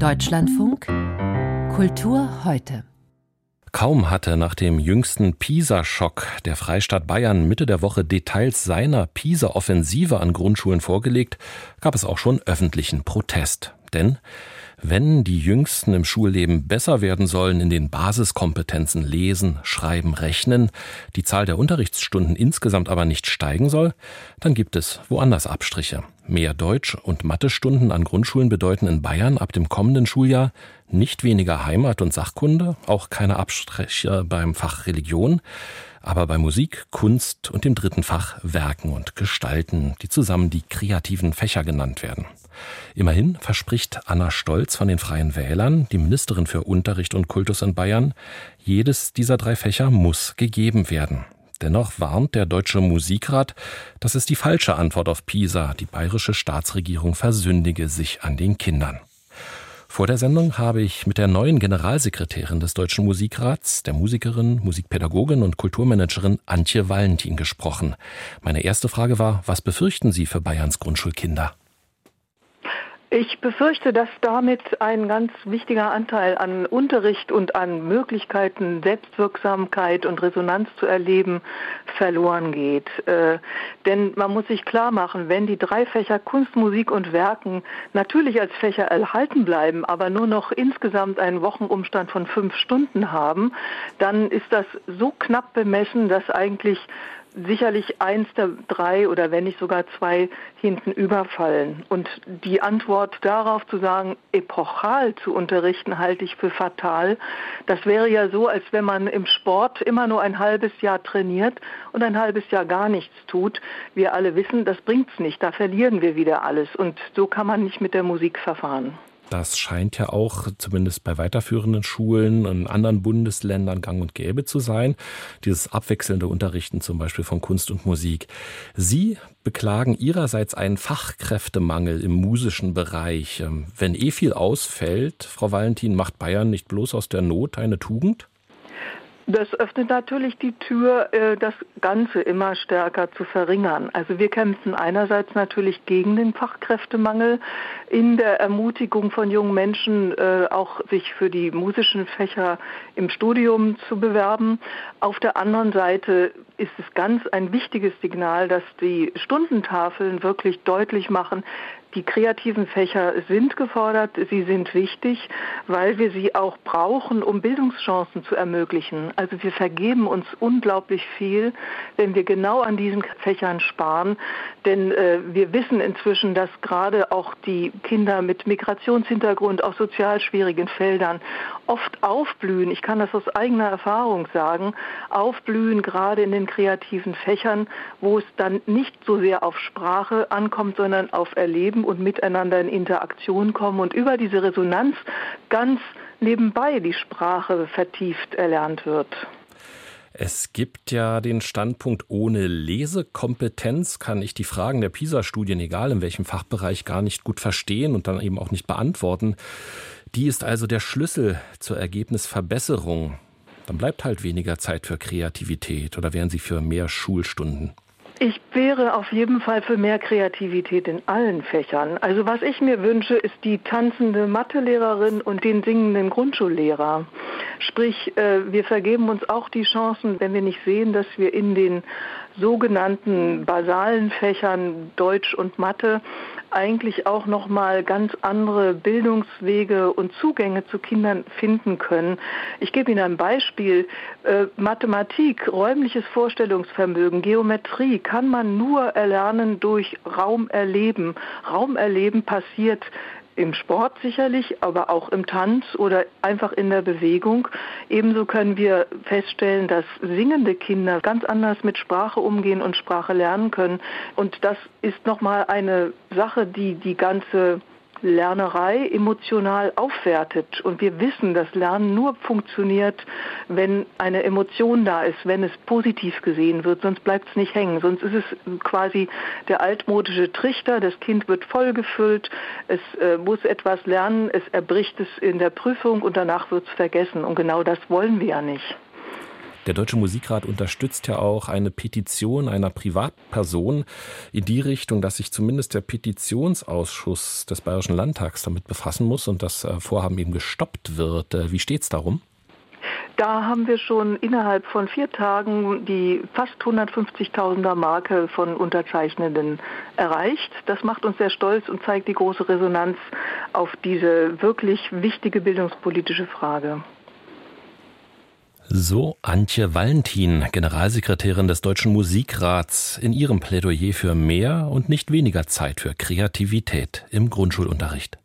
Deutschlandfunk Kultur heute. Kaum hatte nach dem jüngsten PISA-Schock der Freistaat Bayern Mitte der Woche Details seiner PISA-Offensive an Grundschulen vorgelegt, gab es auch schon öffentlichen Protest. Denn wenn die Jüngsten im Schulleben besser werden sollen in den Basiskompetenzen Lesen, Schreiben, Rechnen, die Zahl der Unterrichtsstunden insgesamt aber nicht steigen soll, dann gibt es woanders Abstriche. Mehr Deutsch- und Mathestunden an Grundschulen bedeuten in Bayern ab dem kommenden Schuljahr nicht weniger Heimat- und Sachkunde, auch keine Abstriche beim Fach Religion, aber bei Musik, Kunst und dem dritten Fach Werken und Gestalten, die zusammen die kreativen Fächer genannt werden. Immerhin verspricht Anna Stolz von den Freien Wählern, die Ministerin für Unterricht und Kultus in Bayern, jedes dieser drei Fächer muss gegeben werden. Dennoch warnt der Deutsche Musikrat, das ist die falsche Antwort auf PISA. Die bayerische Staatsregierung versündige sich an den Kindern. Vor der Sendung habe ich mit der neuen Generalsekretärin des Deutschen Musikrats, der Musikerin, Musikpädagogin und Kulturmanagerin Antje Valentin gesprochen. Meine erste Frage war, was befürchten Sie für Bayerns Grundschulkinder? Ich befürchte, dass damit ein ganz wichtiger Anteil an Unterricht und an Möglichkeiten, Selbstwirksamkeit und Resonanz zu erleben, verloren geht. Äh, denn man muss sich klar machen, wenn die drei Fächer Kunst, Musik und Werken natürlich als Fächer erhalten bleiben, aber nur noch insgesamt einen Wochenumstand von fünf Stunden haben, dann ist das so knapp bemessen, dass eigentlich sicherlich eins der drei oder wenn nicht sogar zwei hinten überfallen. Und die Antwort darauf zu sagen, epochal zu unterrichten, halte ich für fatal. Das wäre ja so, als wenn man im Sport immer nur ein halbes Jahr trainiert und ein halbes Jahr gar nichts tut. Wir alle wissen, das bringt's nicht. Da verlieren wir wieder alles. Und so kann man nicht mit der Musik verfahren. Das scheint ja auch zumindest bei weiterführenden Schulen in anderen Bundesländern gang und gäbe zu sein. Dieses abwechselnde Unterrichten zum Beispiel von Kunst und Musik. Sie beklagen Ihrerseits einen Fachkräftemangel im musischen Bereich. Ähm, wenn eh viel ausfällt, Frau Valentin, macht Bayern nicht bloß aus der Not eine Tugend? Das öffnet natürlich die Tür, äh, das Ganze immer stärker zu verringern. Also wir kämpfen einerseits natürlich gegen den Fachkräftemangel in der Ermutigung von jungen Menschen, äh, auch sich für die musischen Fächer im Studium zu bewerben. Auf der anderen Seite ist es ganz ein wichtiges Signal, dass die Stundentafeln wirklich deutlich machen, die kreativen Fächer sind gefordert, sie sind wichtig, weil wir sie auch brauchen, um Bildungschancen zu ermöglichen. Also wir vergeben uns unglaublich viel, wenn wir genau an diesen Fächern sparen, denn äh, wir wissen inzwischen, dass gerade auch die Kinder mit Migrationshintergrund aus sozial schwierigen Feldern oft aufblühen. Ich kann das aus eigener Erfahrung sagen, aufblühen gerade in den kreativen Fächern, wo es dann nicht so sehr auf Sprache ankommt, sondern auf Erleben leben und miteinander in Interaktion kommen und über diese Resonanz ganz nebenbei die Sprache vertieft erlernt wird. Es gibt ja den Standpunkt, ohne Lesekompetenz kann ich die Fragen der PISA-Studien, egal in welchem Fachbereich, gar nicht gut verstehen und dann eben auch nicht beantworten. Die ist also der Schlüssel zur Ergebnisverbesserung. Dann bleibt halt weniger Zeit für Kreativität oder wären Sie für mehr Schulstunden? Ich wäre auf jeden Fall für mehr Kreativität in allen Fächern. Also was ich mir wünsche, ist die tanzende Mathelehrerin und den singenden Grundschullehrer. Sprich, äh, wir vergeben uns auch die Chancen, wenn wir nicht sehen, dass wir in den sogenannten basalen Fächern Deutsch und Mathe eigentlich auch noch mal ganz andere Bildungswege und Zugänge zu Kindern finden können. Ich gebe Ihnen ein Beispiel. Äh, Mathematik, räumliches Vorstellungsvermögen, Geometrie kann man nur erlernen durch Raumerleben. Raumerleben passiert im Sport sicherlich, aber auch im Tanz oder einfach in der Bewegung. Ebenso können wir feststellen, dass singende Kinder ganz anders mit Sprache umgehen und Sprache lernen können. Und das ist nochmal eine Sache, die die ganze Lernerei emotional aufwertet. Und wir wissen, dass Lernen nur funktioniert, wenn eine Emotion da ist, wenn es positiv gesehen wird, sonst bleibt es nicht hängen. Sonst ist es quasi der altmodische Trichter, das Kind wird vollgefüllt, es äh, muss etwas lernen, es erbricht es in der Prüfung und danach wird es vergessen. Und genau das wollen wir ja nicht. Der Deutsche Musikrat unterstützt ja auch eine Petition einer Privatperson in die Richtung, dass sich zumindest der Petitionsausschuss des Bayerischen Landtags damit befassen muss und das äh, Vorhaben eben gestoppt wird. Äh, wie steht es darum? Da haben wir schon innerhalb von vier Tagen die fast 150.000er Marke von Unterzeichnenden erreicht. Das macht uns sehr stolz und zeigt die große Resonanz auf diese wirklich wichtige bildungspolitische Frage. So Antje Valentin, Generalsekretärin des Deutschen Musikrats, in ihrem Plädoyer für mehr und nicht weniger Zeit für Kreativität im Grundschulunterricht.